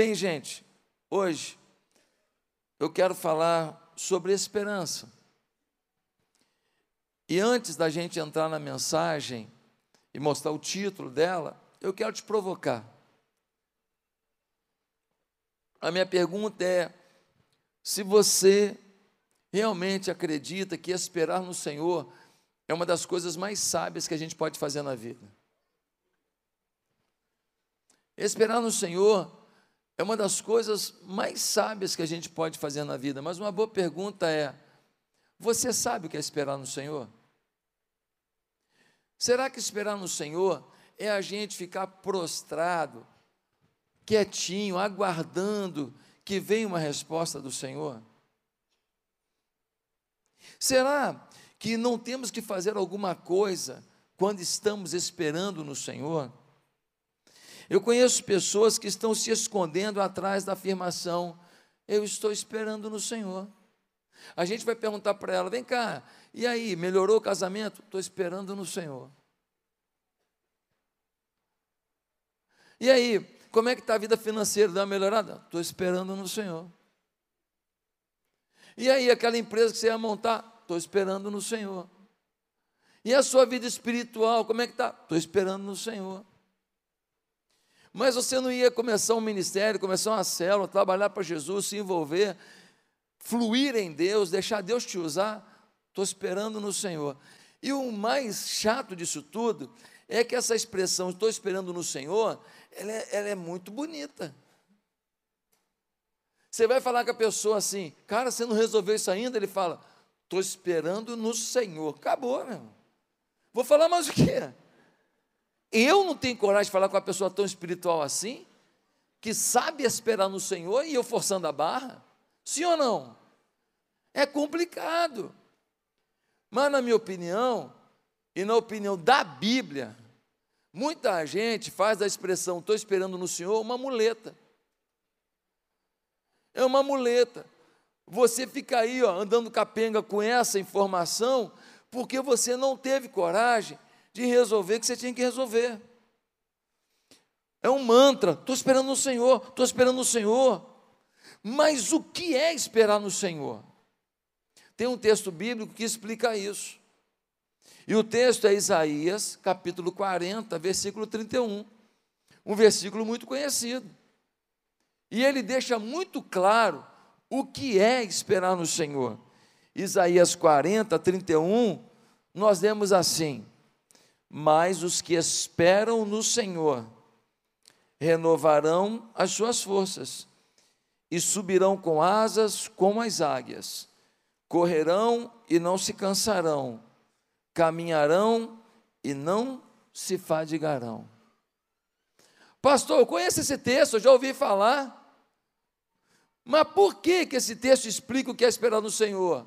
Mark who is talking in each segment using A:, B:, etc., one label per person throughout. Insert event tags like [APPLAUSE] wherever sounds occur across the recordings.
A: Bem, gente, hoje eu quero falar sobre esperança. E antes da gente entrar na mensagem e mostrar o título dela, eu quero te provocar. A minha pergunta é: se você realmente acredita que esperar no Senhor é uma das coisas mais sábias que a gente pode fazer na vida. Esperar no Senhor é uma das coisas mais sábias que a gente pode fazer na vida, mas uma boa pergunta é: você sabe o que é esperar no Senhor? Será que esperar no Senhor é a gente ficar prostrado, quietinho, aguardando que venha uma resposta do Senhor? Será que não temos que fazer alguma coisa quando estamos esperando no Senhor? Eu conheço pessoas que estão se escondendo atrás da afirmação: Eu estou esperando no Senhor. A gente vai perguntar para ela: Vem cá, e aí, melhorou o casamento? Estou esperando no Senhor. E aí, como é que está a vida financeira? Dá uma melhorada? Estou esperando no Senhor. E aí, aquela empresa que você ia montar? Estou esperando no Senhor. E a sua vida espiritual, como é que está? Estou esperando no Senhor. Mas você não ia começar um ministério, começar uma célula, trabalhar para Jesus, se envolver, fluir em Deus, deixar Deus te usar? Estou esperando no Senhor. E o mais chato disso tudo é que essa expressão, estou esperando no Senhor, ela é, ela é muito bonita. Você vai falar com a pessoa assim, cara, você não resolveu isso ainda? Ele fala, estou esperando no Senhor. Acabou, meu. Vou falar mais o quê? Eu não tenho coragem de falar com uma pessoa tão espiritual assim, que sabe esperar no Senhor e eu forçando a barra? Sim ou não? É complicado. Mas, na minha opinião, e na opinião da Bíblia, Muita gente faz da expressão estou esperando no Senhor uma muleta. É uma muleta. Você fica aí ó, andando capenga com essa informação porque você não teve coragem de resolver que você tinha que resolver. É um mantra, estou esperando no Senhor, estou esperando no Senhor. Mas o que é esperar no Senhor? Tem um texto bíblico que explica isso. E o texto é Isaías, capítulo 40, versículo 31. Um versículo muito conhecido. E ele deixa muito claro o que é esperar no Senhor. Isaías 40, 31, nós lemos assim: Mas os que esperam no Senhor renovarão as suas forças e subirão com asas como as águias, correrão e não se cansarão caminharão e não se fadigarão. Pastor, eu conheço esse texto, eu já ouvi falar. Mas por que, que esse texto explica o que é esperar no Senhor?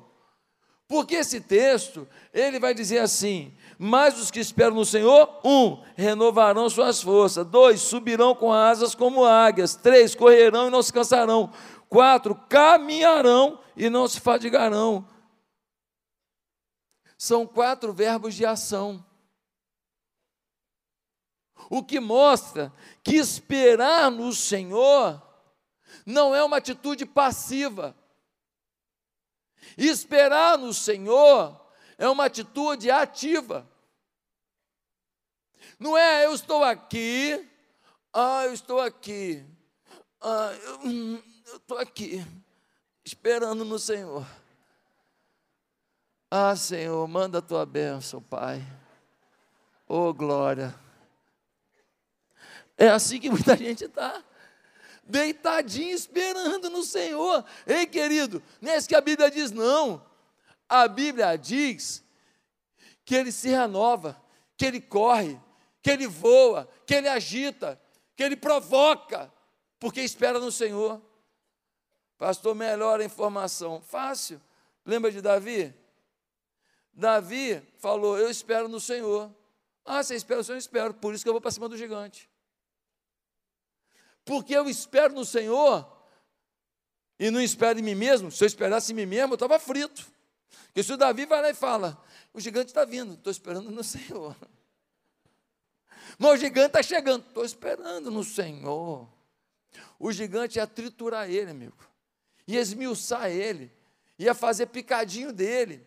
A: Porque esse texto, ele vai dizer assim: mas os que esperam no Senhor, um, renovarão suas forças, dois, subirão com asas como águias, três, correrão e não se cansarão, quatro, caminharão e não se fadigarão. São quatro verbos de ação. O que mostra que esperar no Senhor não é uma atitude passiva. Esperar no Senhor é uma atitude ativa. Não é eu estou aqui, ah, eu estou aqui, ah, eu hum, estou aqui, esperando no Senhor. Ah, Senhor, manda a tua bênção, Pai. Oh, glória. É assim que muita [LAUGHS] gente está. Deitadinho esperando no Senhor. Ei, querido, não é isso que a Bíblia diz, não. A Bíblia diz que ele se renova, que ele corre, que ele voa, que ele agita, que ele provoca, porque espera no Senhor. Pastor, melhor a informação. Fácil. Lembra de Davi? Davi falou: Eu espero no Senhor. Ah, você espera no Senhor? Eu espero, por isso que eu vou para cima do gigante. Porque eu espero no Senhor e não espero em mim mesmo. Se eu esperasse em mim mesmo, eu estava frito. Porque se o Davi vai lá e fala: O gigante está vindo, estou esperando no Senhor. [LAUGHS] Mas o gigante está chegando, estou esperando no Senhor. O gigante ia triturar ele, amigo, ia esmiuçar ele, ia fazer picadinho dele.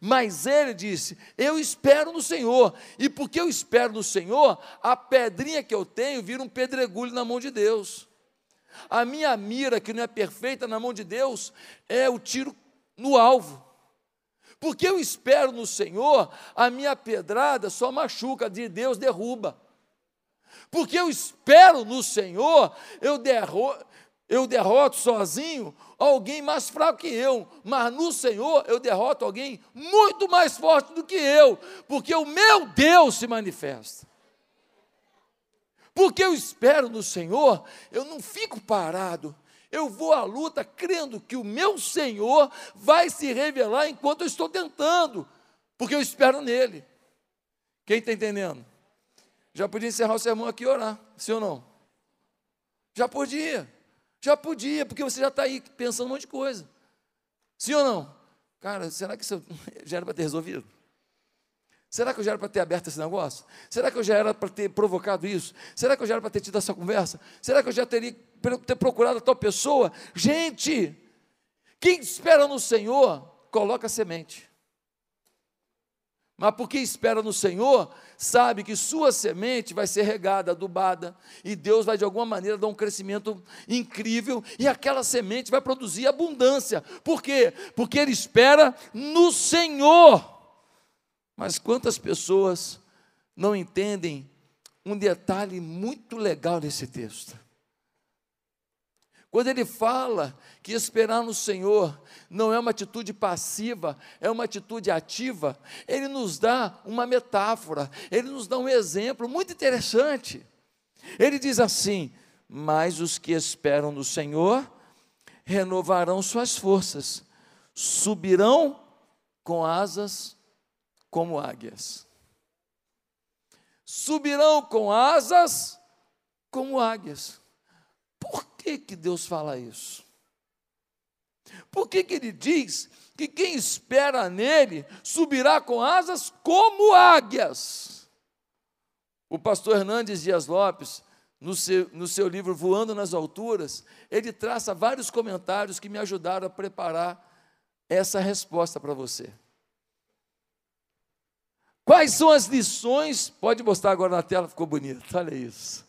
A: Mas ele disse: Eu espero no Senhor, e porque eu espero no Senhor, a pedrinha que eu tenho vira um pedregulho na mão de Deus. A minha mira, que não é perfeita na mão de Deus, é o tiro no alvo. Porque eu espero no Senhor, a minha pedrada só machuca, de Deus derruba. Porque eu espero no Senhor, eu, derro, eu derroto sozinho alguém mais fraco que eu, mas no Senhor eu derroto alguém muito mais forte do que eu, porque o meu Deus se manifesta. Porque eu espero no Senhor, eu não fico parado, eu vou à luta crendo que o meu Senhor vai se revelar enquanto eu estou tentando, porque eu espero nele. Quem está entendendo? Já podia encerrar o sermão aqui e orar, sim ou não? Já podia, já podia, porque você já está aí pensando um monte de coisa. Sim ou não? Cara, será que isso [LAUGHS] já era para ter resolvido? Será que eu já era para ter aberto esse negócio? Será que eu já era para ter provocado isso? Será que eu já era para ter tido essa conversa? Será que eu já teria ter procurado a tal pessoa? Gente, quem espera no Senhor, coloca semente. Mas porque espera no Senhor, sabe que sua semente vai ser regada, adubada, e Deus vai de alguma maneira dar um crescimento incrível, e aquela semente vai produzir abundância. Por quê? Porque ele espera no Senhor. Mas quantas pessoas não entendem um detalhe muito legal nesse texto? Quando ele fala que esperar no Senhor não é uma atitude passiva, é uma atitude ativa, ele nos dá uma metáfora, ele nos dá um exemplo muito interessante. Ele diz assim: Mas os que esperam no Senhor renovarão suas forças, subirão com asas como águias. Subirão com asas como águias. Por que, que Deus fala isso? Por que, que ele diz que quem espera nele subirá com asas como águias? O pastor Hernandes Dias Lopes, no seu, no seu livro Voando nas Alturas, ele traça vários comentários que me ajudaram a preparar essa resposta para você. Quais são as lições? Pode mostrar agora na tela, ficou bonito. Olha isso.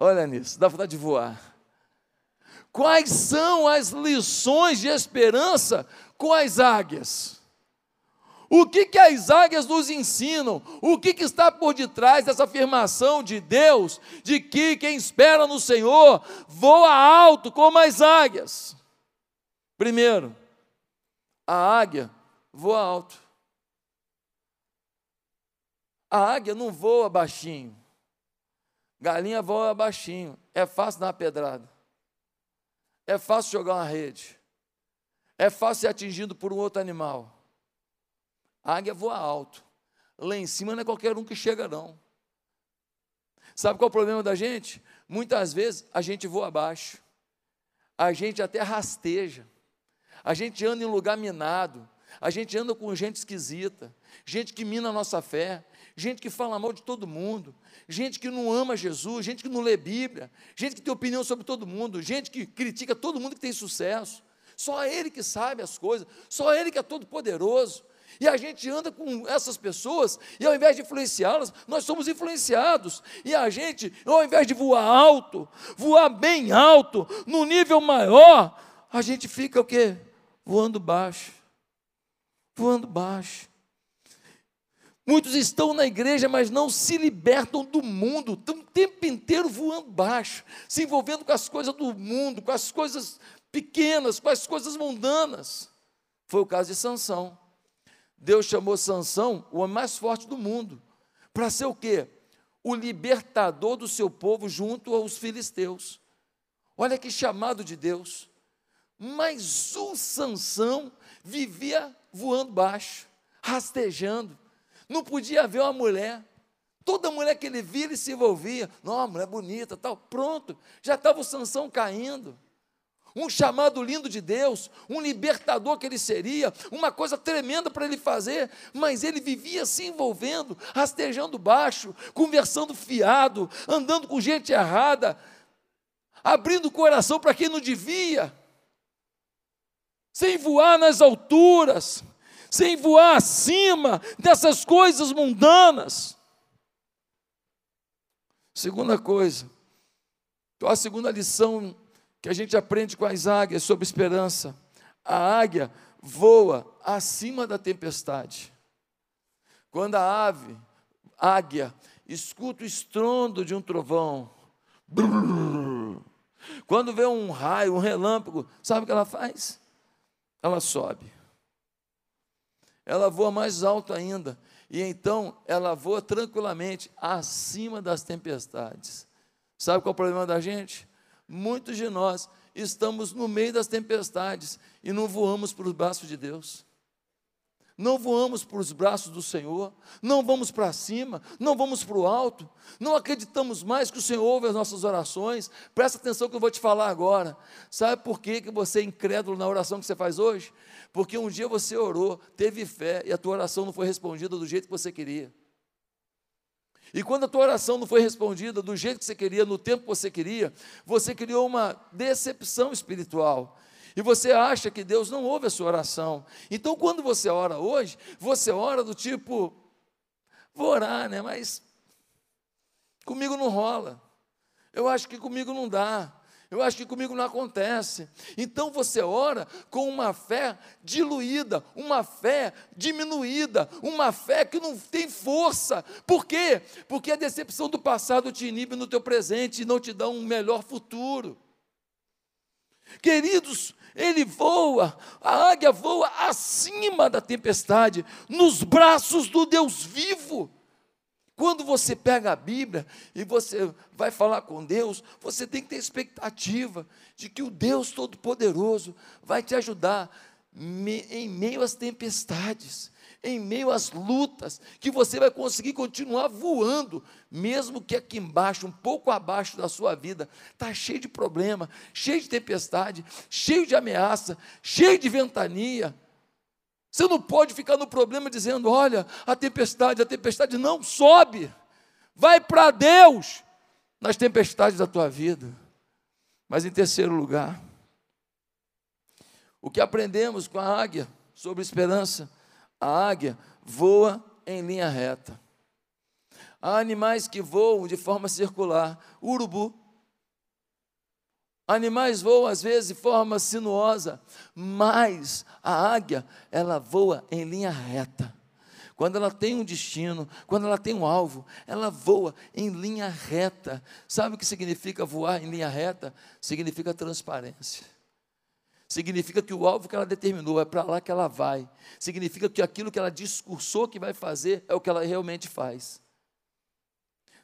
A: Olha nisso, dá vontade de voar. Quais são as lições de esperança com as águias? O que, que as águias nos ensinam? O que, que está por detrás dessa afirmação de Deus, de que quem espera no Senhor voa alto como as águias? Primeiro, a águia voa alto. A águia não voa baixinho. Galinha voa baixinho. É fácil dar uma pedrada. É fácil jogar uma rede. É fácil ser atingido por um outro animal. A águia voa alto. Lá em cima não é qualquer um que chega, não. Sabe qual é o problema da gente? Muitas vezes a gente voa abaixo. A gente até rasteja. A gente anda em lugar minado. A gente anda com gente esquisita. Gente que mina a nossa fé gente que fala mal de todo mundo, gente que não ama Jesus, gente que não lê Bíblia, gente que tem opinião sobre todo mundo, gente que critica todo mundo que tem sucesso. Só Ele que sabe as coisas, só Ele que é todo poderoso. E a gente anda com essas pessoas, e ao invés de influenciá-las, nós somos influenciados. E a gente, ao invés de voar alto, voar bem alto, no nível maior, a gente fica o quê? Voando baixo. Voando baixo. Muitos estão na igreja, mas não se libertam do mundo, estão o tempo inteiro voando baixo, se envolvendo com as coisas do mundo, com as coisas pequenas, com as coisas mundanas. Foi o caso de Sansão. Deus chamou Sansão, o homem mais forte do mundo, para ser o quê? O libertador do seu povo junto aos filisteus. Olha que chamado de Deus. Mas o Sansão vivia voando baixo, rastejando não podia ver uma mulher. Toda mulher que ele via, ele se envolvia. Não, mulher bonita, tal. Pronto, já estava o Sansão caindo. Um chamado lindo de Deus, um libertador que ele seria, uma coisa tremenda para ele fazer, mas ele vivia se envolvendo, rastejando baixo, conversando fiado, andando com gente errada. abrindo o coração para quem não devia, sem voar nas alturas, sem voar acima dessas coisas mundanas. Segunda coisa, a segunda lição que a gente aprende com as águias sobre esperança? A águia voa acima da tempestade. Quando a ave, águia, escuta o estrondo de um trovão, quando vê um raio, um relâmpago, sabe o que ela faz? Ela sobe. Ela voa mais alto ainda. E então ela voa tranquilamente acima das tempestades. Sabe qual é o problema da gente? Muitos de nós estamos no meio das tempestades e não voamos para os braços de Deus não voamos para os braços do Senhor, não vamos para cima, não vamos para o alto, não acreditamos mais que o Senhor ouve as nossas orações. Presta atenção que eu vou te falar agora. Sabe por que, que você é incrédulo na oração que você faz hoje? Porque um dia você orou, teve fé e a tua oração não foi respondida do jeito que você queria. E quando a tua oração não foi respondida do jeito que você queria, no tempo que você queria, você criou uma decepção espiritual e você acha que Deus não ouve a sua oração. Então, quando você ora hoje, você ora do tipo, vou orar, né? Mas comigo não rola. Eu acho que comigo não dá. Eu acho que comigo não acontece. Então você ora com uma fé diluída, uma fé diminuída, uma fé que não tem força. Por quê? Porque a decepção do passado te inibe no teu presente e não te dá um melhor futuro. Queridos, ele voa, a águia voa acima da tempestade, nos braços do Deus vivo. Quando você pega a Bíblia e você vai falar com Deus, você tem que ter expectativa de que o Deus Todo-Poderoso vai te ajudar em meio às tempestades em meio às lutas, que você vai conseguir continuar voando, mesmo que aqui embaixo, um pouco abaixo da sua vida, está cheio de problema, cheio de tempestade, cheio de ameaça, cheio de ventania. Você não pode ficar no problema dizendo: olha, a tempestade, a tempestade não sobe, vai para Deus nas tempestades da tua vida. Mas em terceiro lugar, o que aprendemos com a águia sobre esperança a águia voa em linha reta. Há animais que voam de forma circular. Urubu. Animais voam às vezes de forma sinuosa, mas a águia, ela voa em linha reta. Quando ela tem um destino, quando ela tem um alvo, ela voa em linha reta. Sabe o que significa voar em linha reta? Significa transparência. Significa que o alvo que ela determinou é para lá que ela vai. Significa que aquilo que ela discursou que vai fazer é o que ela realmente faz.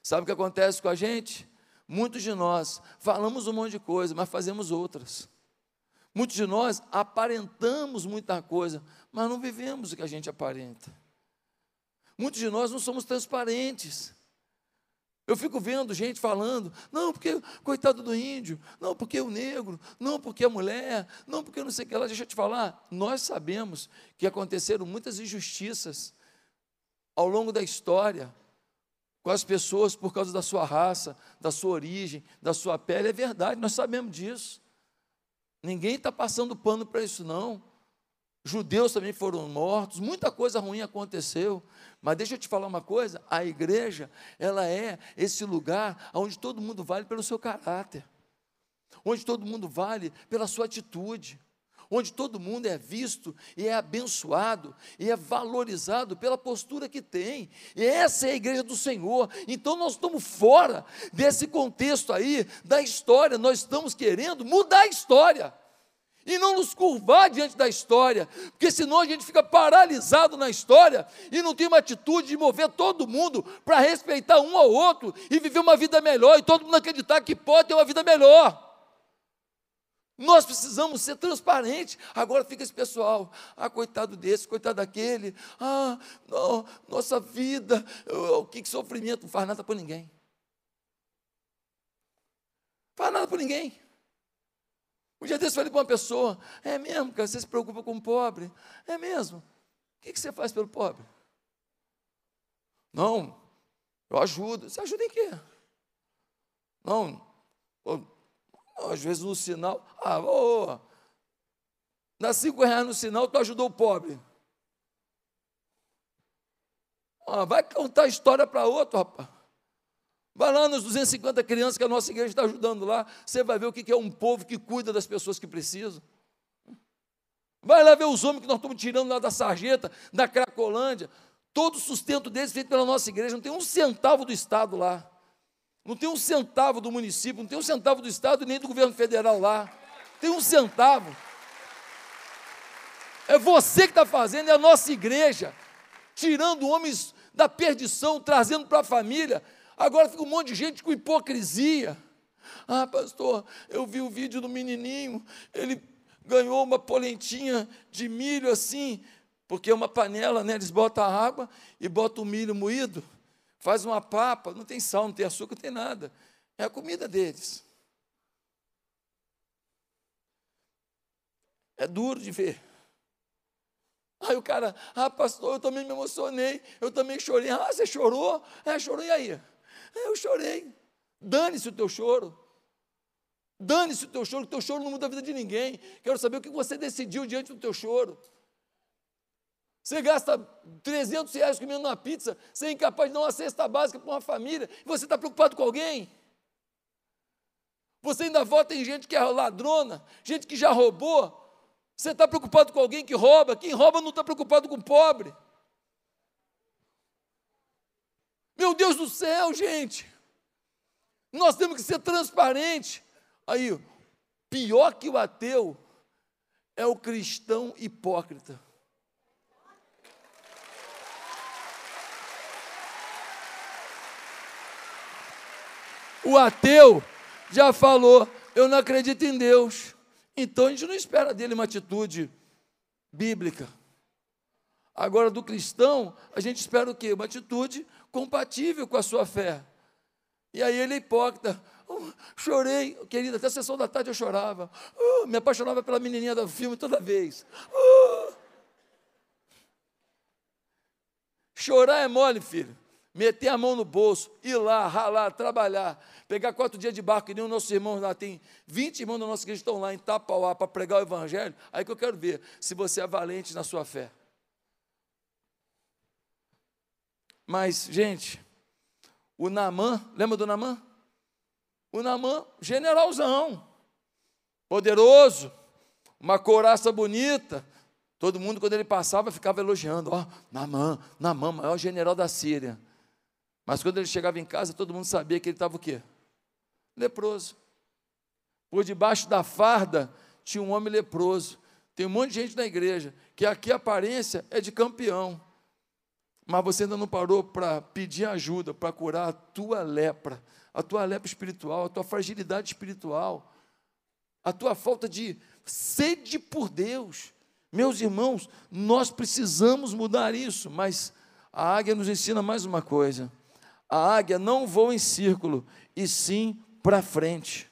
A: Sabe o que acontece com a gente? Muitos de nós falamos um monte de coisa, mas fazemos outras. Muitos de nós aparentamos muita coisa, mas não vivemos o que a gente aparenta. Muitos de nós não somos transparentes. Eu fico vendo gente falando, não, porque coitado do índio, não, porque o negro, não, porque a mulher, não, porque não sei o que lá. Deixa eu te falar, nós sabemos que aconteceram muitas injustiças ao longo da história com as pessoas por causa da sua raça, da sua origem, da sua pele. É verdade, nós sabemos disso. Ninguém está passando pano para isso, não. Judeus também foram mortos, muita coisa ruim aconteceu. Mas deixa eu te falar uma coisa: a igreja, ela é esse lugar onde todo mundo vale pelo seu caráter, onde todo mundo vale pela sua atitude, onde todo mundo é visto e é abençoado e é valorizado pela postura que tem. E essa é a igreja do Senhor. Então nós estamos fora desse contexto aí da história, nós estamos querendo mudar a história e não nos curvar diante da história, porque senão a gente fica paralisado na história e não tem uma atitude de mover todo mundo para respeitar um ao outro e viver uma vida melhor e todo mundo acreditar que pode ter uma vida melhor. Nós precisamos ser transparentes. Agora fica esse pessoal, ah, coitado desse, coitado daquele, ah, não, nossa vida, o que, que sofrimento, não faz nada por ninguém. Não faz nada por ninguém. Um dia desse eu falei para uma pessoa: É mesmo, cara, você se preocupa com o pobre? É mesmo. O que você faz pelo pobre? Não, eu ajudo. Você ajuda em quê? Não, Às vezes no sinal, ah, ô, dá cinco reais no sinal, tu ajudou o pobre. Ah, vai contar história para outro, rapaz. Vai lá nos 250 crianças que a nossa igreja está ajudando lá, você vai ver o que é um povo que cuida das pessoas que precisam. Vai lá ver os homens que nós estamos tirando lá da sarjeta, da Cracolândia. Todo o sustento deles feito pela nossa igreja, não tem um centavo do Estado lá. Não tem um centavo do município, não tem um centavo do Estado nem do governo federal lá. Tem um centavo. É você que está fazendo, é a nossa igreja, tirando homens da perdição, trazendo para a família. Agora fica um monte de gente com hipocrisia. Ah, pastor, eu vi o vídeo do menininho, ele ganhou uma polentinha de milho assim, porque é uma panela, né? Eles botam a água e botam o milho moído faz uma papa, não tem sal, não tem açúcar, não tem nada. É a comida deles. É duro de ver. Aí o cara, ah, pastor, eu também me emocionei, eu também chorei. Ah, você chorou? É, chorou, e aí? É, eu chorei. Dane-se o teu choro. Dane-se o teu choro, o teu choro não muda a vida de ninguém. Quero saber o que você decidiu diante do teu choro. Você gasta 300 reais comendo uma pizza, você é incapaz de dar uma cesta básica para uma família, e você está preocupado com alguém? Você ainda vota em gente que é ladrona, gente que já roubou. Você está preocupado com alguém que rouba? Quem rouba não está preocupado com o pobre. Meu Deus do céu, gente. Nós temos que ser transparentes. Aí, pior que o ateu é o cristão hipócrita. O ateu já falou: eu não acredito em Deus. Então a gente não espera dele uma atitude bíblica. Agora, do cristão, a gente espera o quê? Uma atitude compatível com a sua fé. E aí ele é hipócrita. Oh, chorei, querida, até a sessão da tarde eu chorava. Oh, me apaixonava pela menininha do filme toda vez. Oh. Chorar é mole, filho meter a mão no bolso, ir lá, ralar, trabalhar, pegar quatro dias de barco, que nem os nossos irmãos lá, tem 20 irmãos da nossa igreja estão lá em Tapauá para pregar o evangelho, aí que eu quero ver se você é valente na sua fé. Mas, gente, o Namã, lembra do Namã? O Namã, generalzão, poderoso, uma couraça bonita, Todo mundo, quando ele passava, ficava elogiando. Ó, oh, Namã, Namã, maior general da Síria. Mas quando ele chegava em casa, todo mundo sabia que ele estava o quê? Leproso. Por debaixo da farda tinha um homem leproso. Tem um monte de gente na igreja que aqui a aparência é de campeão. Mas você ainda não parou para pedir ajuda, para curar a tua lepra, a tua lepra espiritual, a tua fragilidade espiritual, a tua falta de sede por Deus. Meus irmãos, nós precisamos mudar isso, mas a águia nos ensina mais uma coisa a águia não voa em círculo, e sim para frente.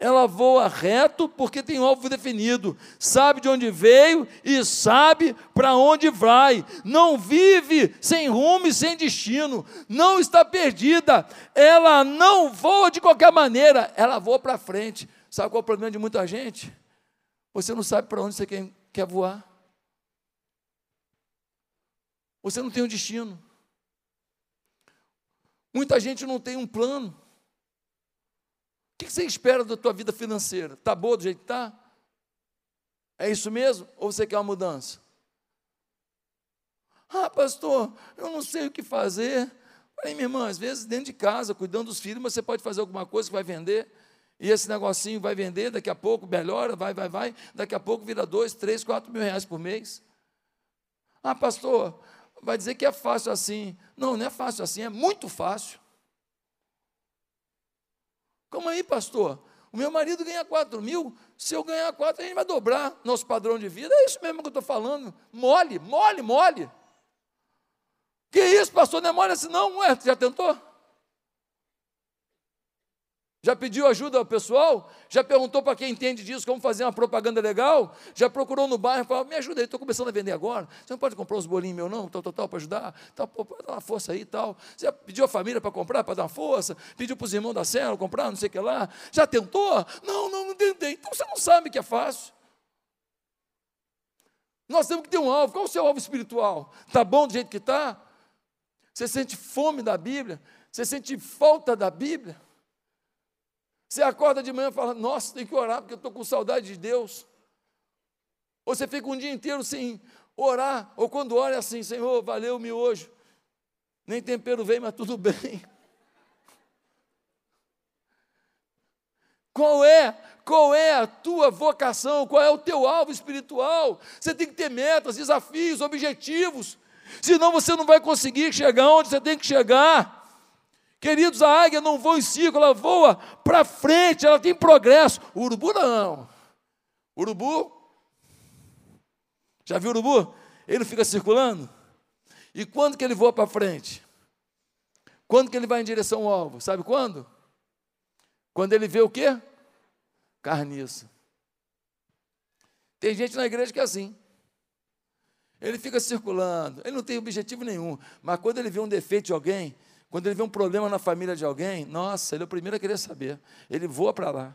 A: Ela voa reto porque tem alvo definido, sabe de onde veio e sabe para onde vai. Não vive sem rumo e sem destino, não está perdida. Ela não voa de qualquer maneira, ela voa para frente. Sabe qual é o problema de muita gente? Você não sabe para onde você quer, quer voar. Você não tem um destino. Muita gente não tem um plano. O que você espera da tua vida financeira? Está boa do jeito que está? É isso mesmo? Ou você quer uma mudança? Ah, pastor, eu não sei o que fazer. Falei, minha irmã, às vezes dentro de casa, cuidando dos filhos, mas você pode fazer alguma coisa que vai vender. E esse negocinho vai vender, daqui a pouco melhora, vai, vai, vai. Daqui a pouco vira dois, três, quatro mil reais por mês. Ah, pastor, vai dizer que é fácil assim. Não, não é fácil assim, é muito fácil. Como aí, pastor? O meu marido ganha 4 mil, se eu ganhar 4, a gente vai dobrar nosso padrão de vida. É isso mesmo que eu estou falando. Mole, mole, mole. Que isso, pastor? Não é mole assim, não? Ué, já tentou? Já pediu ajuda ao pessoal? Já perguntou para quem entende disso como fazer uma propaganda legal? Já procurou no bairro e falou: me ajuda aí, estou começando a vender agora. Você não pode comprar uns bolinhos meu, não? Tal, tal, tal, para ajudar? Tal, pô, dar uma força aí tal. Você já pediu a família para comprar, para dar uma força? Pediu para os irmãos da célula comprar, não sei o que lá? Já tentou? Não, não, não tentei. Então você não sabe que é fácil. Nós temos que ter um alvo. Qual o seu alvo espiritual? Está bom do jeito que está? Você sente fome da Bíblia? Você sente falta da Bíblia? Você acorda de manhã e fala: Nossa, tem que orar porque eu estou com saudade de Deus. Ou você fica um dia inteiro sem orar, ou quando ora é assim: Senhor, valeu-me hoje. Nem tempero vem, mas tudo [LAUGHS] bem. Qual é? Qual é a tua vocação? Qual é o teu alvo espiritual? Você tem que ter metas, desafios, objetivos. Senão você não vai conseguir chegar onde você tem que chegar. Queridos, a águia não voa em círculo, ela voa para frente, ela tem progresso. O urubu não. O urubu, já viu o urubu? Ele fica circulando. E quando que ele voa para frente? Quando que ele vai em direção ao alvo? Sabe quando? Quando ele vê o quê? Carniça. Tem gente na igreja que é assim. Ele fica circulando, ele não tem objetivo nenhum, mas quando ele vê um defeito de alguém, quando ele vê um problema na família de alguém, nossa, ele é o primeiro a querer saber. Ele voa para lá.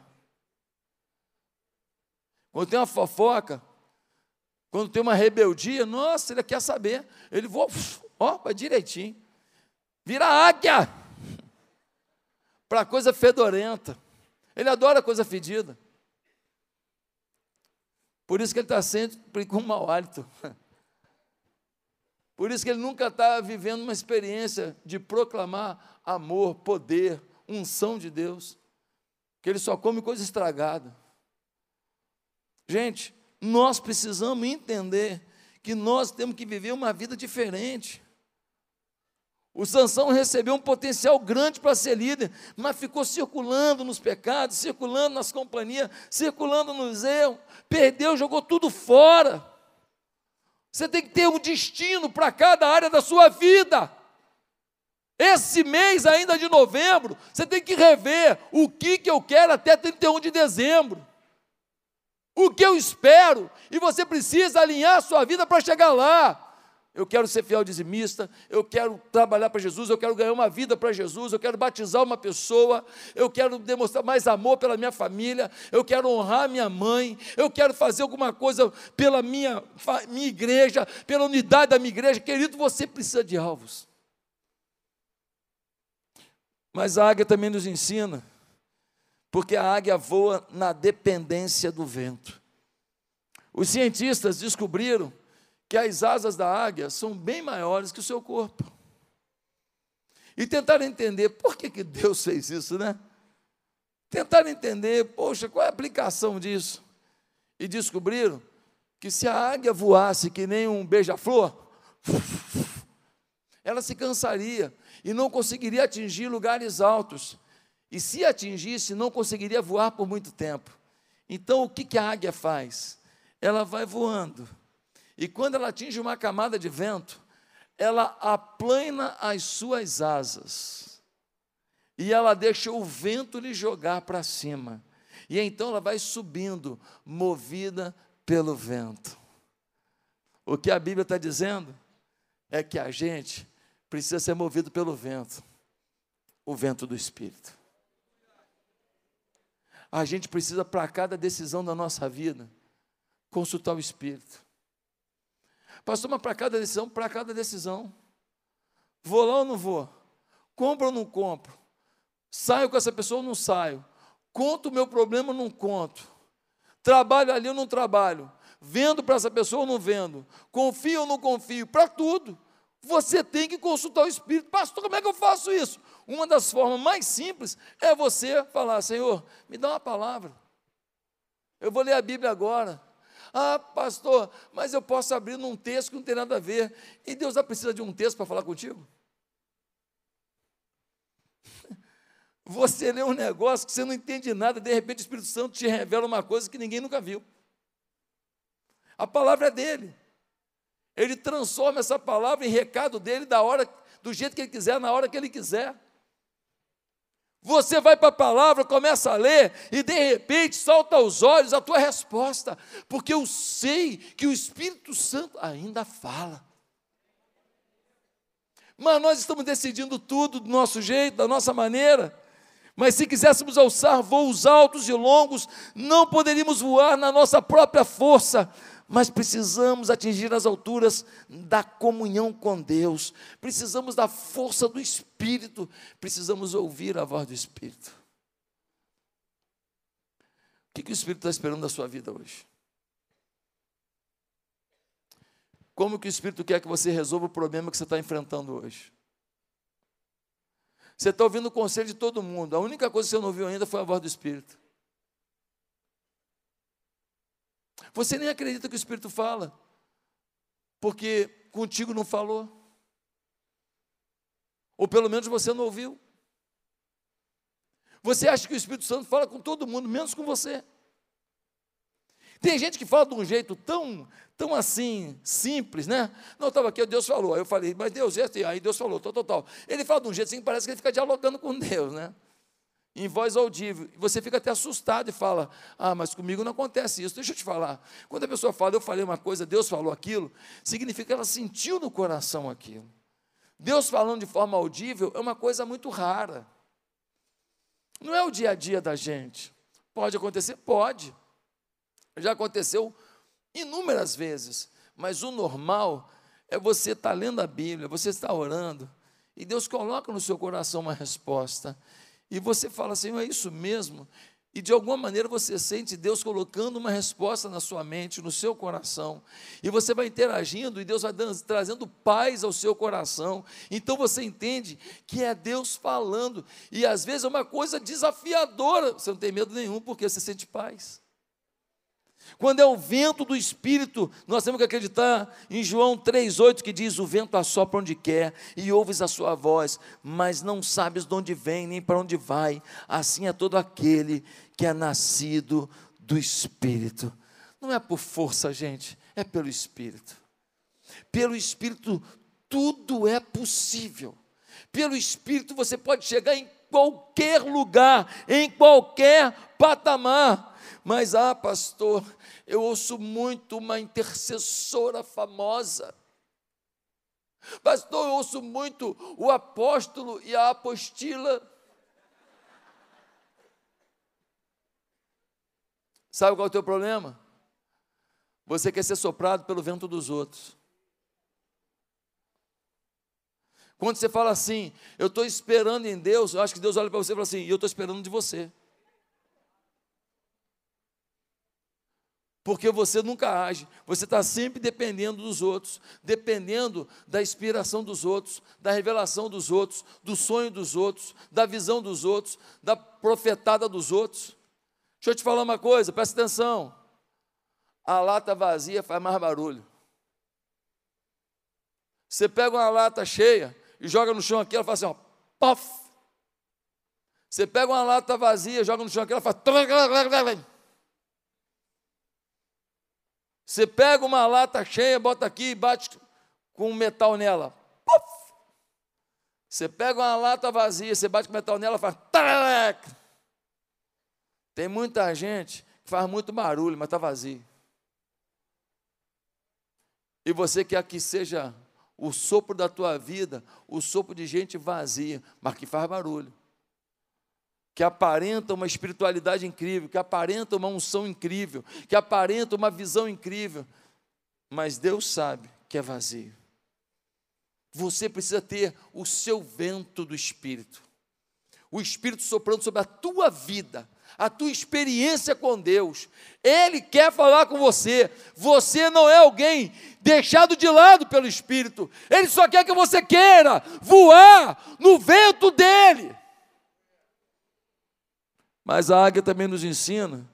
A: Quando tem uma fofoca, quando tem uma rebeldia, nossa, ele quer saber. Ele voa, ó, vai direitinho. Vira águia. [LAUGHS] Para coisa fedorenta. Ele adora coisa fedida. Por isso que ele está sempre com mau hálito. [LAUGHS] Por isso que ele nunca está vivendo uma experiência de proclamar amor, poder, unção de Deus. Que ele só come coisa estragada. Gente, nós precisamos entender que nós temos que viver uma vida diferente. O Sansão recebeu um potencial grande para ser líder, mas ficou circulando nos pecados, circulando nas companhias, circulando nos erros, perdeu, jogou tudo fora. Você tem que ter um destino para cada área da sua vida. Esse mês ainda de novembro, você tem que rever o que, que eu quero até 31 de dezembro. O que eu espero, e você precisa alinhar a sua vida para chegar lá eu quero ser fiel dizimista, eu quero trabalhar para Jesus, eu quero ganhar uma vida para Jesus, eu quero batizar uma pessoa, eu quero demonstrar mais amor pela minha família, eu quero honrar minha mãe, eu quero fazer alguma coisa pela minha, minha igreja, pela unidade da minha igreja. Querido, você precisa de alvos. Mas a águia também nos ensina, porque a águia voa na dependência do vento. Os cientistas descobriram que as asas da águia são bem maiores que o seu corpo. E tentaram entender por que, que Deus [LAUGHS] fez isso, né? Tentaram entender, poxa, qual é a aplicação disso? E descobriram que se a águia voasse que nem um beija-flor, [LAUGHS] ela se cansaria e não conseguiria atingir lugares altos. E se atingisse, não conseguiria voar por muito tempo. Então, o que, que a águia faz? Ela vai voando e quando ela atinge uma camada de vento, ela aplana as suas asas. E ela deixa o vento lhe jogar para cima. E então ela vai subindo, movida pelo vento. O que a Bíblia está dizendo é que a gente precisa ser movido pelo vento o vento do Espírito. A gente precisa, para cada decisão da nossa vida, consultar o Espírito. Pastor, mas para cada decisão, para cada decisão. Vou lá ou não vou? Compro ou não compro? Saio com essa pessoa ou não saio? Conto o meu problema ou não conto? Trabalho ali ou não trabalho? Vendo para essa pessoa ou não vendo? Confio ou não confio? Para tudo. Você tem que consultar o Espírito. Pastor, como é que eu faço isso? Uma das formas mais simples é você falar: Senhor, me dá uma palavra. Eu vou ler a Bíblia agora. Ah, pastor, mas eu posso abrir num texto que não tem nada a ver. E Deus já precisa de um texto para falar contigo? [LAUGHS] Você lê um negócio que você não entende nada, de repente o Espírito Santo te revela uma coisa que ninguém nunca viu. A palavra é dele. Ele transforma essa palavra em recado dele da hora, do jeito que ele quiser, na hora que ele quiser. Você vai para a palavra, começa a ler e de repente salta aos olhos a tua resposta, porque eu sei que o Espírito Santo ainda fala. Mas nós estamos decidindo tudo do nosso jeito, da nossa maneira. Mas se quiséssemos alçar voos altos e longos, não poderíamos voar na nossa própria força, mas precisamos atingir as alturas da comunhão com Deus, precisamos da força do Espírito, precisamos ouvir a voz do Espírito. O que, que o Espírito está esperando da sua vida hoje? Como que o Espírito quer que você resolva o problema que você está enfrentando hoje? Você está ouvindo o conselho de todo mundo. A única coisa que você não ouviu ainda foi a voz do Espírito. Você nem acredita que o Espírito fala, porque contigo não falou. Ou pelo menos você não ouviu. Você acha que o Espírito Santo fala com todo mundo, menos com você. Tem gente que fala de um jeito tão, tão assim, simples, né? Não, estava aqui, Deus falou. Aí eu falei, mas Deus, esse, aí Deus falou, tal, tal. Ele fala de um jeito assim, parece que ele fica dialogando com Deus, né? Em voz audível. Você fica até assustado e fala, ah, mas comigo não acontece isso. Deixa eu te falar. Quando a pessoa fala, eu falei uma coisa, Deus falou aquilo, significa que ela sentiu no coração aquilo. Deus falando de forma audível é uma coisa muito rara. Não é o dia a dia da gente. Pode acontecer? Pode. Já aconteceu inúmeras vezes, mas o normal é você estar tá lendo a Bíblia, você está orando, e Deus coloca no seu coração uma resposta, e você fala, Senhor, é isso mesmo? E de alguma maneira você sente Deus colocando uma resposta na sua mente, no seu coração. E você vai interagindo e Deus vai dando, trazendo paz ao seu coração. Então você entende que é Deus falando. E às vezes é uma coisa desafiadora. Você não tem medo nenhum porque você sente paz. Quando é o vento do Espírito, nós temos que acreditar em João 3,8 que diz: O vento assopra onde quer e ouves a sua voz, mas não sabes de onde vem nem para onde vai. Assim é todo aquele que é nascido do Espírito. Não é por força, gente, é pelo Espírito. Pelo Espírito, tudo é possível. Pelo Espírito, você pode chegar em qualquer lugar, em qualquer patamar. Mas, ah, pastor, eu ouço muito uma intercessora famosa. Pastor, eu ouço muito o apóstolo e a apostila. Sabe qual é o teu problema? Você quer ser soprado pelo vento dos outros. Quando você fala assim, eu estou esperando em Deus, eu acho que Deus olha para você e fala assim, eu estou esperando de você. Porque você nunca age, você está sempre dependendo dos outros, dependendo da inspiração dos outros, da revelação dos outros, do sonho dos outros, da visão dos outros, da profetada dos outros. Deixa eu te falar uma coisa, presta atenção. A lata vazia faz mais barulho. Você pega uma lata cheia e joga no chão aqui, ela faz assim, ó, pof. Você pega uma lata vazia, joga no chão aqui, ela faz. Você pega uma lata cheia, bota aqui e bate com metal nela. Puff! Você pega uma lata vazia, você bate com metal nela, faz. Tararec! Tem muita gente que faz muito barulho, mas está vazio. E você quer que seja o sopro da tua vida, o sopro de gente vazia, mas que faz barulho que aparenta uma espiritualidade incrível, que aparenta uma unção incrível, que aparenta uma visão incrível, mas Deus sabe que é vazio. Você precisa ter o seu vento do Espírito, o Espírito soprando sobre a tua vida, a tua experiência com Deus. Ele quer falar com você. Você não é alguém deixado de lado pelo Espírito. Ele só quer que você queira voar no vento dele. Mas a águia também nos ensina,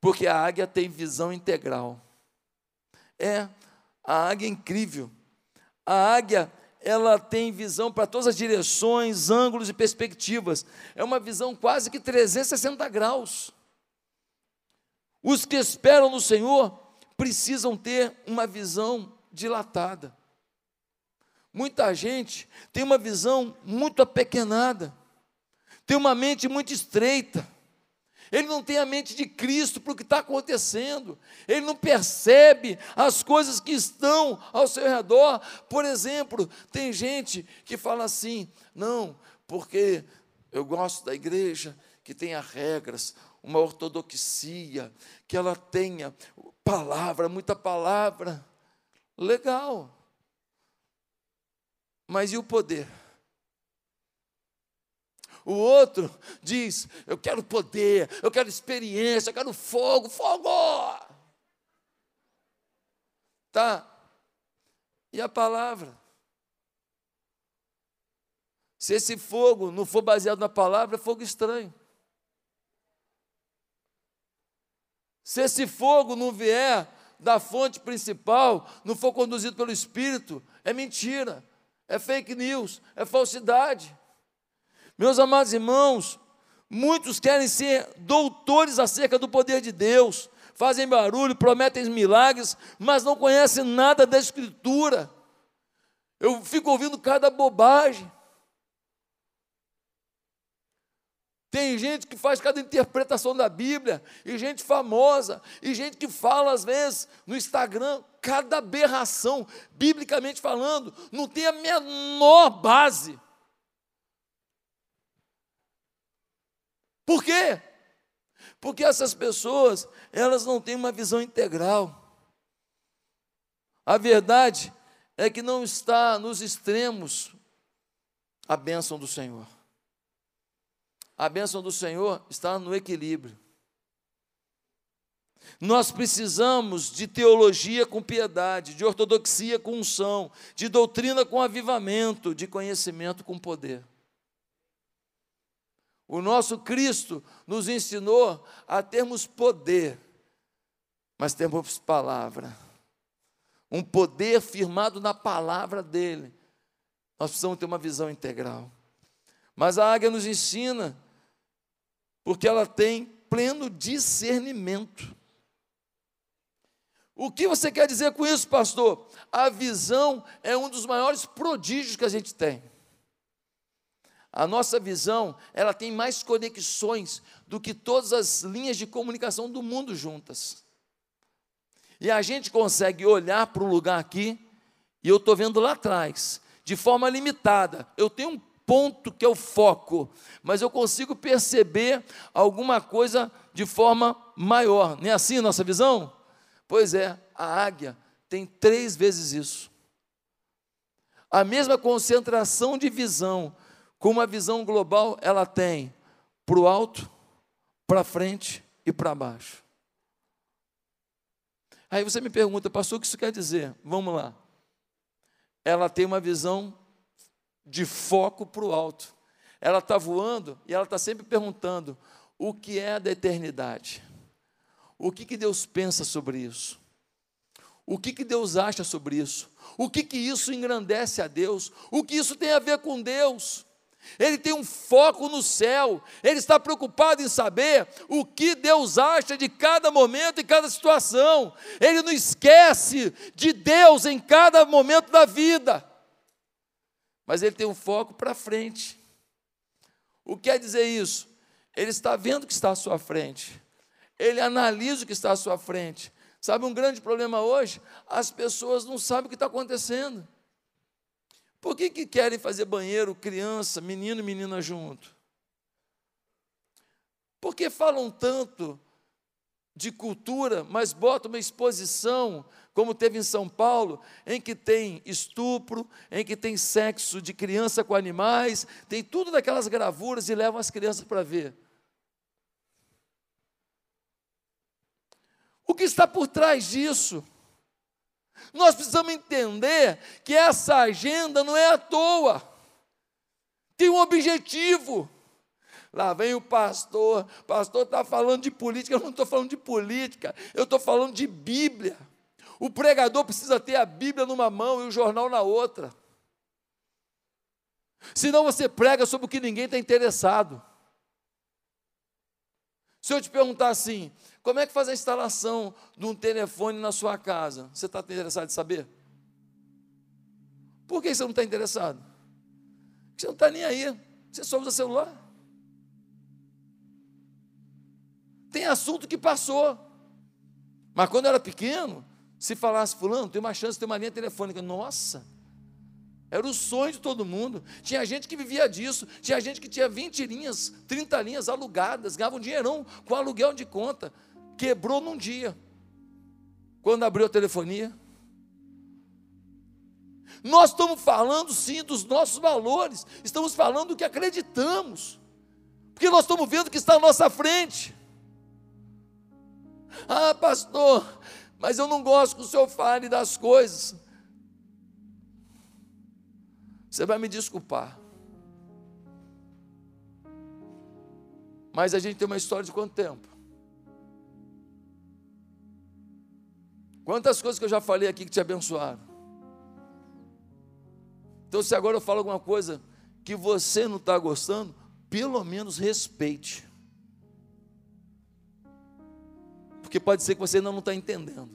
A: porque a águia tem visão integral. É, a águia é incrível. A águia, ela tem visão para todas as direções, ângulos e perspectivas. É uma visão quase que 360 graus. Os que esperam no Senhor precisam ter uma visão dilatada. Muita gente tem uma visão muito apequenada. Tem uma mente muito estreita. Ele não tem a mente de Cristo para o que está acontecendo. Ele não percebe as coisas que estão ao seu redor. Por exemplo, tem gente que fala assim: não, porque eu gosto da igreja que tenha regras, uma ortodoxia, que ela tenha palavra, muita palavra. Legal. Mas e o poder? O outro diz: Eu quero poder, eu quero experiência, eu quero fogo, fogo. Tá. E a palavra? Se esse fogo não for baseado na palavra, é fogo estranho. Se esse fogo não vier da fonte principal, não for conduzido pelo Espírito, é mentira, é fake news, é falsidade. Meus amados irmãos, muitos querem ser doutores acerca do poder de Deus, fazem barulho, prometem milagres, mas não conhecem nada da Escritura. Eu fico ouvindo cada bobagem. Tem gente que faz cada interpretação da Bíblia, e gente famosa, e gente que fala às vezes no Instagram, cada aberração, biblicamente falando, não tem a menor base. Por quê? Porque essas pessoas, elas não têm uma visão integral. A verdade é que não está nos extremos a bênção do Senhor. A bênção do Senhor está no equilíbrio. Nós precisamos de teologia com piedade, de ortodoxia com unção, de doutrina com avivamento, de conhecimento com poder. O nosso Cristo nos ensinou a termos poder, mas temos palavra. Um poder firmado na palavra dele. Nós precisamos ter uma visão integral. Mas a águia nos ensina, porque ela tem pleno discernimento. O que você quer dizer com isso, pastor? A visão é um dos maiores prodígios que a gente tem. A nossa visão, ela tem mais conexões do que todas as linhas de comunicação do mundo juntas. E a gente consegue olhar para um lugar aqui, e eu estou vendo lá atrás, de forma limitada. Eu tenho um ponto que é o foco, mas eu consigo perceber alguma coisa de forma maior. Não é assim a nossa visão? Pois é, a águia tem três vezes isso. A mesma concentração de visão com uma visão global, ela tem para o alto, para frente e para baixo. Aí você me pergunta, pastor, o que isso quer dizer? Vamos lá. Ela tem uma visão de foco para o alto. Ela está voando e ela está sempre perguntando: o que é da eternidade? O que, que Deus pensa sobre isso? O que, que Deus acha sobre isso? O que, que isso engrandece a Deus? O que isso tem a ver com Deus? Ele tem um foco no céu, ele está preocupado em saber o que Deus acha de cada momento e cada situação. Ele não esquece de Deus em cada momento da vida, mas ele tem um foco para frente. O que quer dizer isso? Ele está vendo o que está à sua frente, ele analisa o que está à sua frente. Sabe um grande problema hoje? As pessoas não sabem o que está acontecendo. Por que, que querem fazer banheiro criança, menino e menina junto? Por que falam tanto de cultura, mas botam uma exposição, como teve em São Paulo, em que tem estupro, em que tem sexo de criança com animais, tem tudo daquelas gravuras e levam as crianças para ver. O que está por trás disso? Nós precisamos entender que essa agenda não é à toa, tem um objetivo. Lá vem o pastor, o pastor está falando de política, eu não estou falando de política, eu estou falando de Bíblia. O pregador precisa ter a Bíblia numa mão e o jornal na outra. Senão você prega sobre o que ninguém está interessado. Se eu te perguntar assim, como é que faz a instalação de um telefone na sua casa? Você está interessado em saber? Por que você não está interessado? Porque você não está nem aí. Você só usa celular. Tem assunto que passou. Mas quando eu era pequeno, se falasse, fulano, tem uma chance de ter uma linha telefônica. Nossa! Era o sonho de todo mundo. Tinha gente que vivia disso. Tinha gente que tinha 20 linhas, 30 linhas alugadas, ganhava um dinheirão com aluguel de conta. Quebrou num dia. Quando abriu a telefonia. Nós estamos falando sim dos nossos valores. Estamos falando do que acreditamos. Porque nós estamos vendo que está à nossa frente. Ah, pastor, mas eu não gosto que o senhor fale das coisas. Você vai me desculpar. Mas a gente tem uma história de quanto tempo? Quantas coisas que eu já falei aqui que te abençoaram? Então, se agora eu falo alguma coisa que você não está gostando, pelo menos respeite. Porque pode ser que você ainda não está entendendo.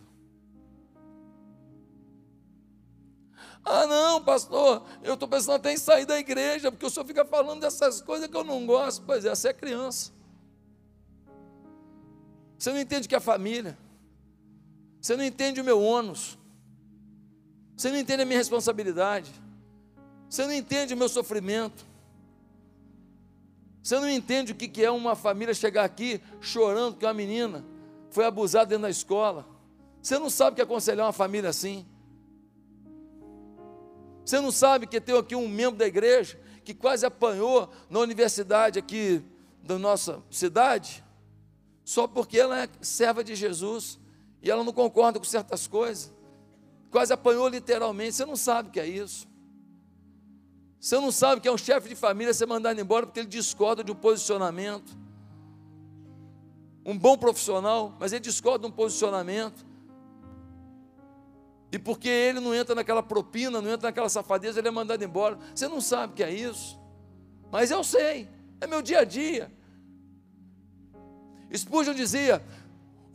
A: Ah, não, pastor, eu estou pensando até em sair da igreja, porque o senhor fica falando dessas coisas que eu não gosto. Pois é, você é criança. Você não entende que é família. Você não entende o meu ônus. Você não entende a minha responsabilidade. Você não entende o meu sofrimento. Você não entende o que é uma família chegar aqui chorando que uma menina foi abusada dentro da escola. Você não sabe o que é aconselhar uma família assim. Você não sabe que tem aqui um membro da igreja que quase apanhou na universidade aqui da nossa cidade, só porque ela é serva de Jesus e ela não concorda com certas coisas. Quase apanhou literalmente. Você não sabe o que é isso. Você não sabe que é um chefe de família ser mandado embora porque ele discorda de um posicionamento. Um bom profissional, mas ele discorda de um posicionamento. E porque ele não entra naquela propina, não entra naquela safadeza, ele é mandado embora. Você não sabe o que é isso. Mas eu sei, é meu dia a dia. Spurgeon dizia: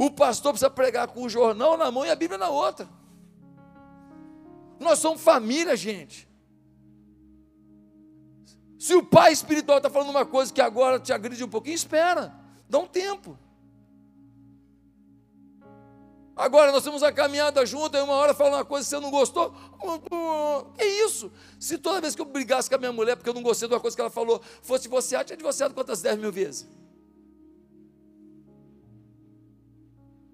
A: o pastor precisa pregar com o jornal na mão e a Bíblia na outra. Nós somos família, gente. Se o pai espiritual está falando uma coisa que agora te agride um pouquinho, espera, dá um tempo. Agora nós temos a caminhada junto, aí uma hora fala uma coisa que você não gostou. Que isso? Se toda vez que eu brigasse com a minha mulher porque eu não gostei de uma coisa que ela falou, fosse divorciado, tinha divorciado quantas 10 mil vezes?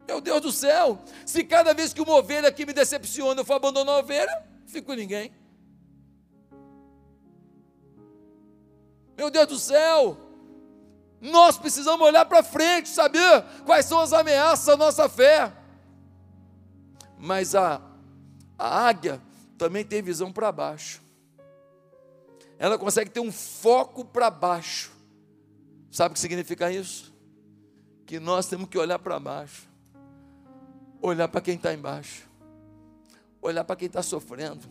A: Meu Deus do céu, se cada vez que uma ovelha aqui me decepciona, eu for abandonar a ovelha, fico com ninguém. Meu Deus do céu, nós precisamos olhar para frente, saber quais são as ameaças à nossa fé. Mas a, a águia também tem visão para baixo. Ela consegue ter um foco para baixo. Sabe o que significa isso? Que nós temos que olhar para baixo, olhar para quem está embaixo, olhar para quem está sofrendo,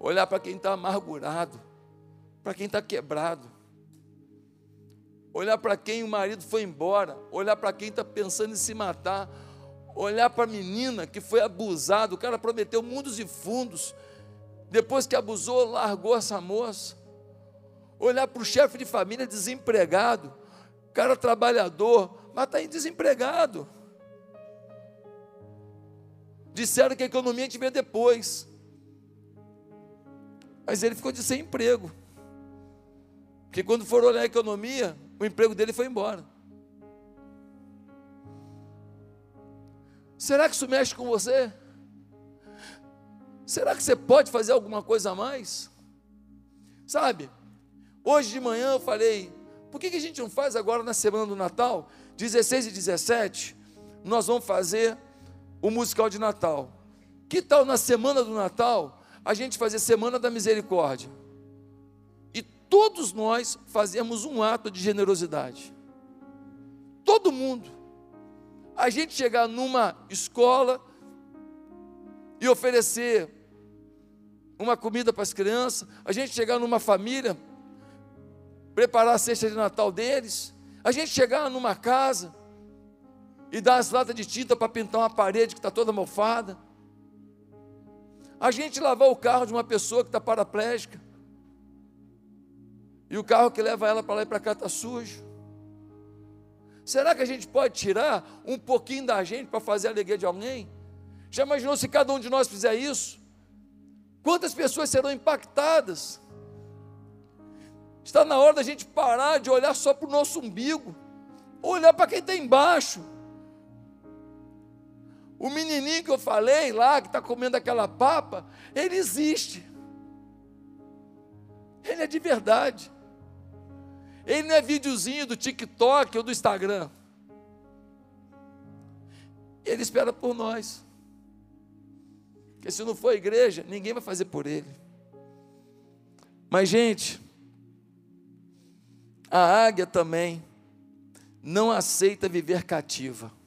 A: olhar para quem está amargurado, para quem está quebrado, olhar para quem o marido foi embora, olhar para quem está pensando em se matar, olhar para a menina que foi abusada, o cara prometeu mundos e fundos, depois que abusou, largou essa moça. Olhar para o chefe de família desempregado, cara trabalhador, mas está desempregado. Disseram que a economia a gente vê depois. Mas ele ficou de sem emprego. Porque quando for olhar a economia, o emprego dele foi embora. Será que isso mexe com você? Será que você pode fazer alguma coisa a mais? Sabe, hoje de manhã eu falei, por que, que a gente não faz agora na semana do Natal, 16 e 17, nós vamos fazer o musical de Natal. Que tal na semana do Natal a gente fazer Semana da Misericórdia? E todos nós fazemos um ato de generosidade. Todo mundo a gente chegar numa escola e oferecer uma comida para as crianças, a gente chegar numa família, preparar a cesta de Natal deles, a gente chegar numa casa e dar as latas de tinta para pintar uma parede que está toda mofada, a gente lavar o carro de uma pessoa que está paraplégica, e o carro que leva ela para lá e para cá está sujo. Será que a gente pode tirar um pouquinho da gente para fazer a alegria de alguém? Já imaginou se cada um de nós fizer isso? Quantas pessoas serão impactadas? Está na hora da gente parar de olhar só para o nosso umbigo, olhar para quem está embaixo. O menininho que eu falei lá, que está comendo aquela papa, ele existe. Ele é de verdade. Ele não é videozinho do TikTok ou do Instagram. Ele espera por nós. Porque se não for igreja, ninguém vai fazer por ele. Mas, gente, a águia também não aceita viver cativa.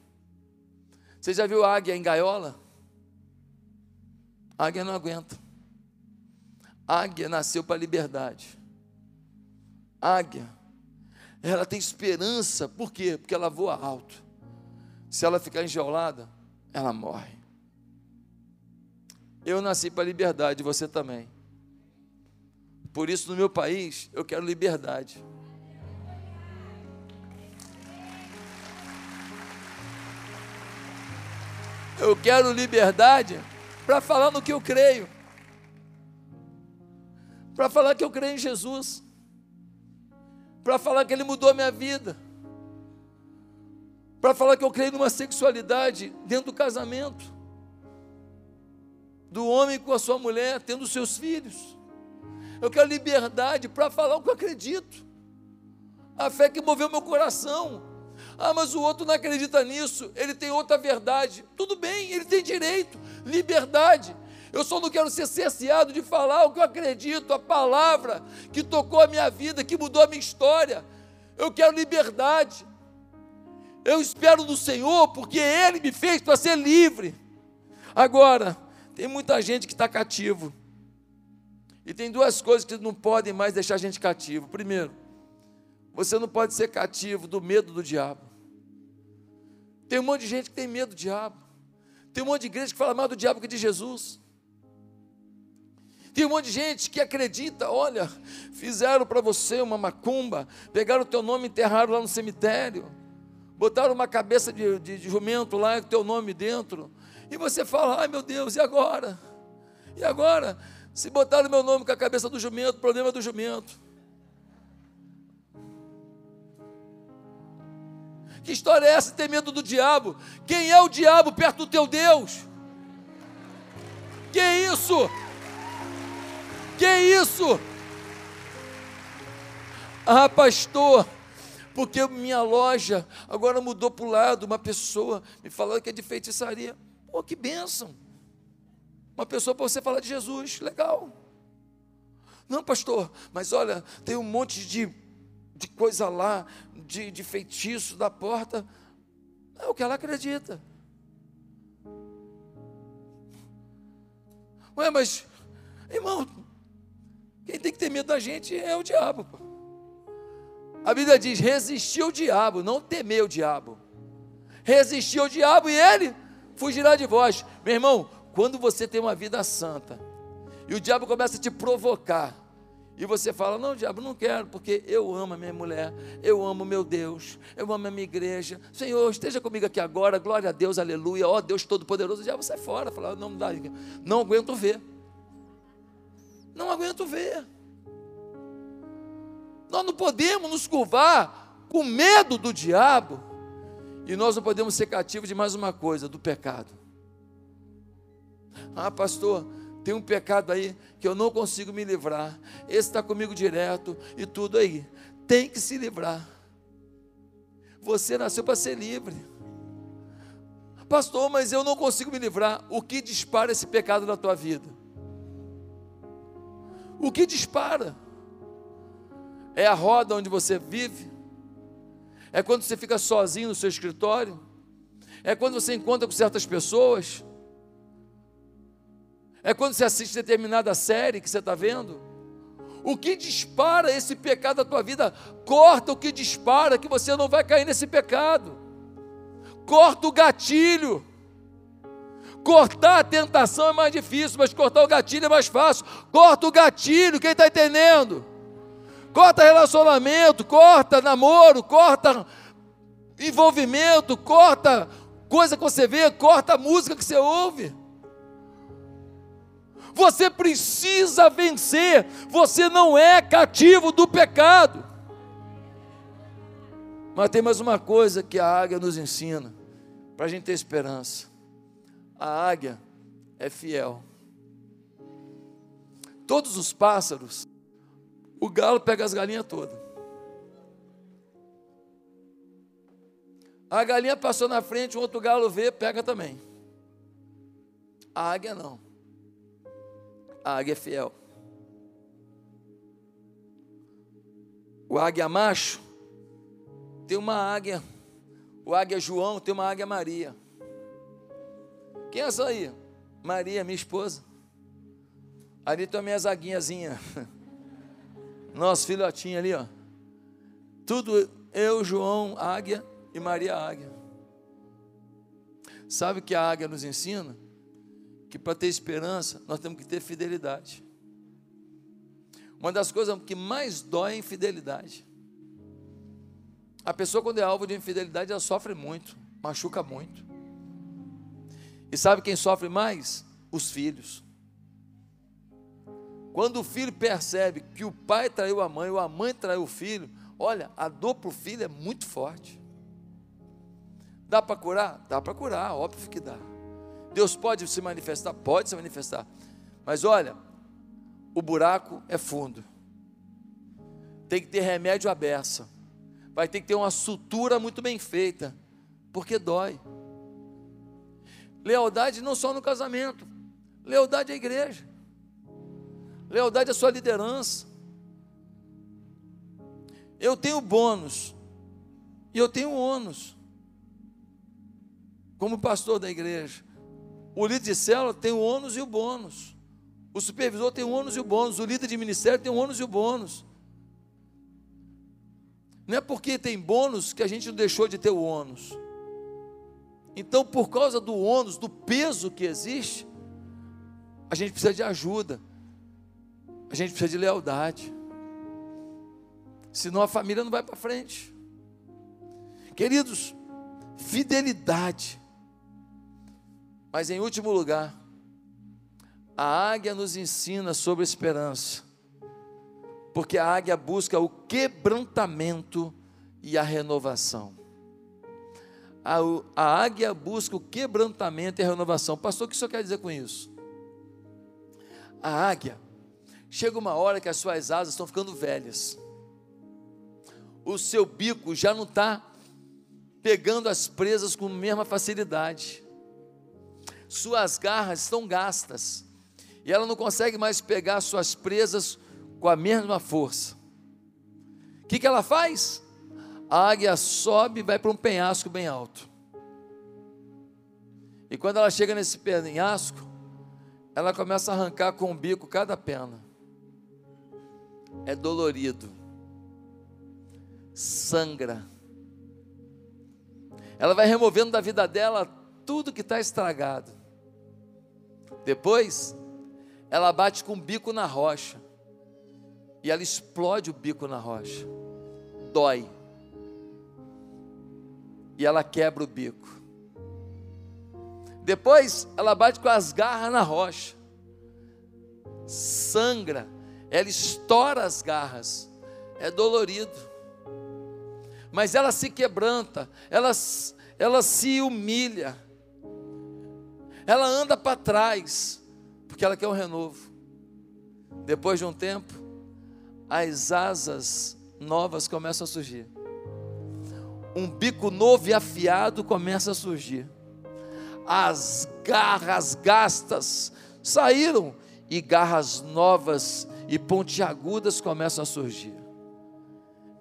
A: Você já viu águia em gaiola? Águia não aguenta. Águia nasceu para a liberdade. Águia, ela tem esperança, por quê? Porque ela voa alto. Se ela ficar enjaulada, ela morre. Eu nasci para a liberdade, você também. Por isso, no meu país, eu quero liberdade. Eu quero liberdade para falar no que eu creio. Para falar que eu creio em Jesus. Para falar que Ele mudou a minha vida. Para falar que eu creio numa sexualidade dentro do casamento. Do homem com a sua mulher, tendo seus filhos. Eu quero liberdade para falar o que eu acredito. A fé que moveu meu coração ah, mas o outro não acredita nisso, ele tem outra verdade. Tudo bem, ele tem direito, liberdade. Eu só não quero ser cerceado de falar o que eu acredito, a palavra que tocou a minha vida, que mudou a minha história. Eu quero liberdade. Eu espero do Senhor, porque Ele me fez para ser livre. Agora, tem muita gente que está cativo. E tem duas coisas que não podem mais deixar a gente cativo. Primeiro, você não pode ser cativo do medo do diabo. Tem um monte de gente que tem medo do diabo. Tem um monte de igreja que fala mais do diabo que de Jesus. Tem um monte de gente que acredita, olha, fizeram para você uma macumba, pegaram o teu nome e enterraram lá no cemitério, botaram uma cabeça de, de, de jumento lá, com o teu nome dentro, e você fala, ai meu Deus, e agora? E agora? Se botaram meu nome com a cabeça do jumento, problema do jumento. Que história é essa? Ter medo do diabo? Quem é o diabo perto do teu Deus? Que isso? Que isso? Ah, pastor, porque minha loja agora mudou para o lado. Uma pessoa me falou que é de feitiçaria. Pô, que bênção. Uma pessoa para você falar de Jesus, legal. Não, pastor, mas olha, tem um monte de, de coisa lá, de, de feitiço da porta. É o que ela acredita. Ué, mas, irmão, quem tem que ter medo da gente é o diabo. A Bíblia diz: resistir ao diabo, não temer o diabo. Resistir ao diabo e ele fugirá de vós. Meu irmão, quando você tem uma vida santa e o diabo começa a te provocar, e você fala: Não, diabo, não quero, porque eu amo a minha mulher, eu amo meu Deus, eu amo a minha igreja. Senhor, esteja comigo aqui agora, glória a Deus, aleluia, ó Deus Todo-Poderoso. O diabo sai fora, fala: Não, dá, não aguento ver. Não aguento ver. Nós não podemos nos curvar com medo do diabo, e nós não podemos ser cativos de mais uma coisa: do pecado. Ah, pastor tem um pecado aí que eu não consigo me livrar. Esse está comigo direto e tudo aí. Tem que se livrar. Você nasceu para ser livre. Pastor, mas eu não consigo me livrar. O que dispara esse pecado na tua vida? O que dispara? É a roda onde você vive? É quando você fica sozinho no seu escritório? É quando você encontra com certas pessoas? É quando você assiste determinada série que você está vendo. O que dispara esse pecado da tua vida? Corta o que dispara, que você não vai cair nesse pecado. Corta o gatilho. Cortar a tentação é mais difícil, mas cortar o gatilho é mais fácil. Corta o gatilho, quem está entendendo? Corta relacionamento, corta namoro, corta envolvimento, corta coisa que você vê, corta música que você ouve. Você precisa vencer, você não é cativo do pecado. Mas tem mais uma coisa que a águia nos ensina, para a gente ter esperança: a águia é fiel. Todos os pássaros, o galo pega as galinhas todas. A galinha passou na frente, um outro galo vê, pega também. A águia não. A águia fiel. O águia macho tem uma águia. O águia João tem uma águia Maria. Quem é essa aí? Maria, minha esposa. Ali estão minhas aguinhazinhas. [LAUGHS] Nosso filhotinho ali, ó. Tudo eu, João, águia e Maria, águia. Sabe o que a águia nos ensina? Que para ter esperança, nós temos que ter fidelidade. Uma das coisas que mais dói é a infidelidade. A pessoa, quando é alvo de infidelidade, ela sofre muito, machuca muito. E sabe quem sofre mais? Os filhos. Quando o filho percebe que o pai traiu a mãe ou a mãe traiu o filho, olha, a dor para o filho é muito forte. Dá para curar? Dá para curar, óbvio que dá. Deus pode se manifestar? Pode se manifestar. Mas olha, o buraco é fundo. Tem que ter remédio à beça. Vai ter que ter uma sutura muito bem feita, porque dói. Lealdade não só no casamento, lealdade à igreja, lealdade à sua liderança. Eu tenho bônus e eu tenho ônus, como pastor da igreja. O líder de célula tem o ônus e o bônus. O supervisor tem o ônus e o bônus. O líder de ministério tem o ônus e o bônus. Não é porque tem bônus que a gente não deixou de ter o ônus. Então, por causa do ônus, do peso que existe, a gente precisa de ajuda. A gente precisa de lealdade. Senão a família não vai para frente. Queridos, fidelidade. Mas em último lugar, a águia nos ensina sobre esperança porque a águia busca o quebrantamento e a renovação. A, a águia busca o quebrantamento e a renovação. Pastor, o que o senhor quer dizer com isso? A águia, chega uma hora que as suas asas estão ficando velhas, o seu bico já não está pegando as presas com a mesma facilidade, suas garras estão gastas, e ela não consegue mais pegar suas presas com a mesma força. O que, que ela faz? A águia sobe e vai para um penhasco bem alto. E quando ela chega nesse penhasco, ela começa a arrancar com o bico cada pena. É dolorido. Sangra. Ela vai removendo da vida dela tudo que está estragado. Depois, ela bate com o bico na rocha e ela explode o bico na rocha. Dói. E ela quebra o bico. Depois ela bate com as garras na rocha. Sangra. Ela estoura as garras. É dolorido. Mas ela se quebranta. Ela, ela se humilha. Ela anda para trás. Porque ela quer um renovo. Depois de um tempo, as asas novas começam a surgir. Um bico novo e afiado começa a surgir. As garras gastas saíram e garras novas e pontiagudas começam a surgir.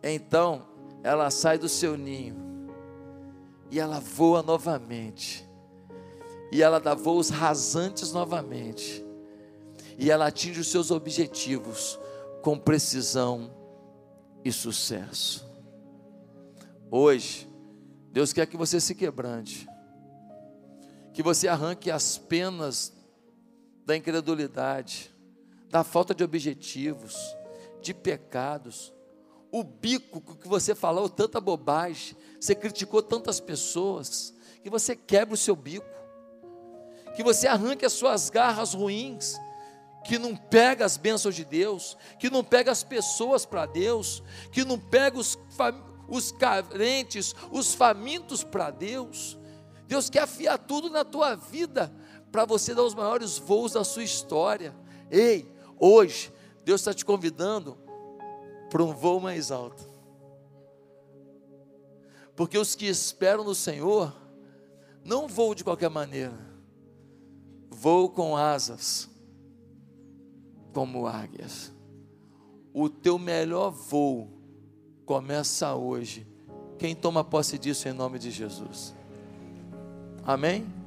A: Então, ela sai do seu ninho e ela voa novamente. E ela dá voos rasantes novamente. E ela atinge os seus objetivos com precisão e sucesso. Hoje, Deus quer que você se quebrante, que você arranque as penas da incredulidade, da falta de objetivos, de pecados, o bico que você falou tanta bobagem, você criticou tantas pessoas, que você quebre o seu bico, que você arranque as suas garras ruins, que não pega as bênçãos de Deus, que não pega as pessoas para Deus, que não pega os, os carentes, os famintos para Deus. Deus quer afiar tudo na tua vida para você dar os maiores voos da sua história. Ei, hoje Deus está te convidando para um voo mais alto. Porque os que esperam no Senhor não voam de qualquer maneira, voam com asas, como águias. O teu melhor voo começa hoje. Quem toma posse disso em nome de Jesus? Amém?